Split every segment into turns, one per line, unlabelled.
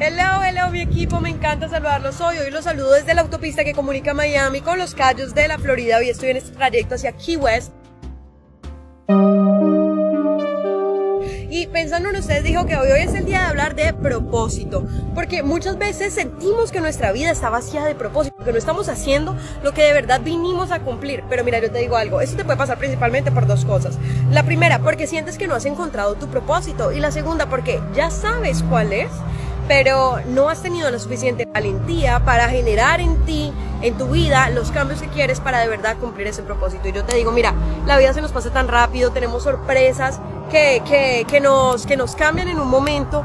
Hello, hello mi equipo, me encanta saludarlos hoy. Hoy los saludo desde la autopista que comunica Miami con los callos de la Florida. Hoy estoy en este trayecto hacia Key West. Y pensando en ustedes, dijo que hoy, hoy es el día de hablar de propósito, porque muchas veces sentimos que nuestra vida está vacía de propósito, que no estamos haciendo lo que de verdad vinimos a cumplir. Pero mira, yo te digo algo, eso te puede pasar principalmente por dos cosas. La primera, porque sientes que no has encontrado tu propósito, y la segunda, porque ya sabes cuál es, pero no has tenido la suficiente valentía para generar en ti, en tu vida, los cambios que quieres para de verdad cumplir ese propósito. Y yo te digo, mira, la vida se nos pasa tan rápido, tenemos sorpresas que, que, que, nos, que nos cambian en un momento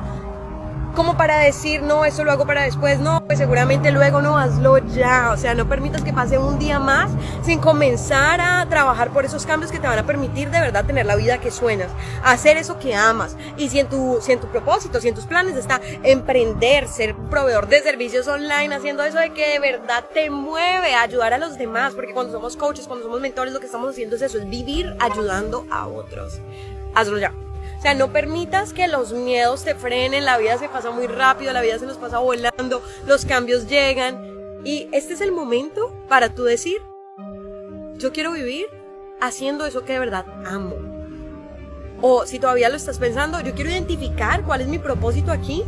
como para decir, no, eso lo hago para después, no, pues seguramente luego no, hazlo ya, o sea, no permitas que pase un día más sin comenzar a trabajar por esos cambios que te van a permitir de verdad tener la vida que sueñas, hacer eso que amas, y si en tu, si en tu propósito, si en tus planes está emprender, ser proveedor de servicios online, haciendo eso de que de verdad te mueve, ayudar a los demás, porque cuando somos coaches, cuando somos mentores, lo que estamos haciendo es eso, es vivir ayudando a otros. Hazlo ya. Sea, no permitas que los miedos te frenen, la vida se pasa muy rápido, la vida se nos pasa volando, los cambios llegan. Y este es el momento para tú decir, yo quiero vivir haciendo eso que de verdad amo. O si todavía lo estás pensando, yo quiero identificar cuál es mi propósito aquí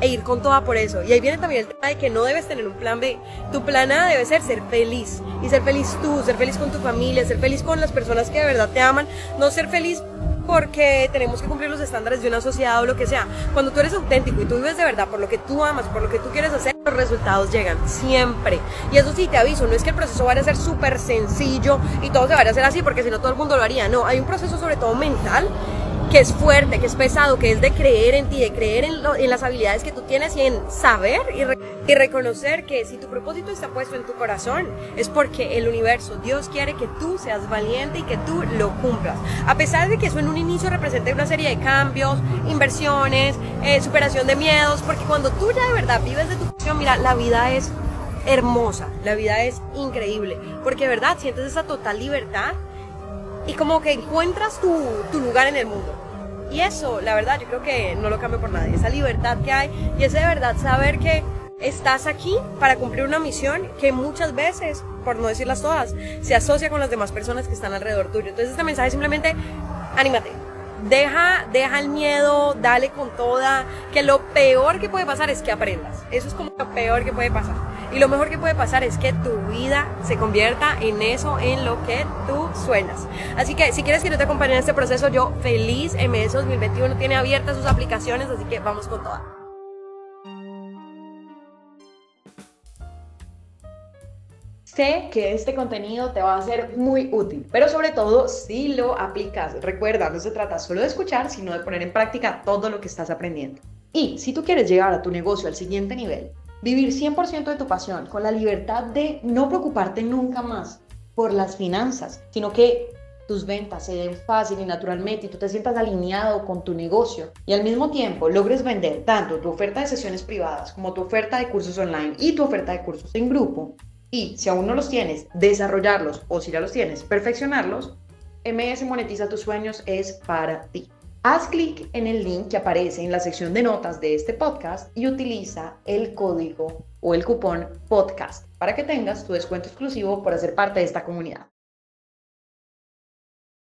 e ir con toda por eso. Y ahí viene también el tema de que no debes tener un plan B. Tu plan A debe ser ser feliz. Y ser feliz tú, ser feliz con tu familia, ser feliz con las personas que de verdad te aman. No ser feliz porque tenemos que cumplir los estándares de una sociedad o lo que sea. Cuando tú eres auténtico y tú vives de verdad por lo que tú amas, por lo que tú quieres hacer, los resultados llegan siempre. Y eso sí, te aviso, no es que el proceso vaya a ser súper sencillo y todo se vaya a hacer así, porque si no todo el mundo lo haría. No, hay un proceso sobre todo mental que es fuerte, que es pesado, que es de creer en ti, de creer en, en las habilidades que tú tienes y en saber y, y, reconocer que si tu propósito está puesto en tu corazón es porque el universo, Dios quiere que tú seas valiente y que tú lo cumplas. A pesar de que eso en un inicio represente una serie de cambios, inversiones, eh, superación de miedos, porque cuando tú ya de verdad vives de tu pasión, mira, la vida es hermosa, la vida es increíble, porque de verdad sientes esa total libertad y como que encuentras tu, tu, lugar en el mundo. Y eso, la verdad, yo creo que no lo cambio por nadie. Esa libertad que hay y ese de verdad saber que estás aquí para cumplir una misión que muchas veces, por no decirlas todas, se asocia con las demás personas que están alrededor tuyo. Entonces este mensaje simplemente, anímate. Deja, deja el miedo, dale con toda, que lo peor que puede pasar es que aprendas. Eso es como lo peor que puede pasar. Y lo mejor que puede pasar es que tu vida se convierta en eso, en lo que tú sueñas. Así que si quieres que yo te acompañe en este proceso, yo feliz, MS 2021 tiene abiertas sus aplicaciones, así que vamos con toda. Sé que este contenido te va a ser muy útil, pero sobre todo si lo aplicas. Recuerda, no se trata solo de escuchar, sino de poner en práctica todo lo que estás aprendiendo. Y si tú quieres llegar a tu negocio al siguiente nivel, Vivir 100% de tu pasión, con la libertad de no preocuparte nunca más por las finanzas, sino que tus ventas se den fácil y naturalmente y tú te sientas alineado con tu negocio y al mismo tiempo logres vender tanto tu oferta de sesiones privadas como tu oferta de cursos online y tu oferta de cursos en grupo y si aún no los tienes, desarrollarlos o si ya los tienes, perfeccionarlos, MS Monetiza tus sueños es para ti. Haz clic en el link que aparece en la sección de notas de este podcast y utiliza el código o el cupón podcast para que tengas tu descuento exclusivo por hacer parte de esta comunidad.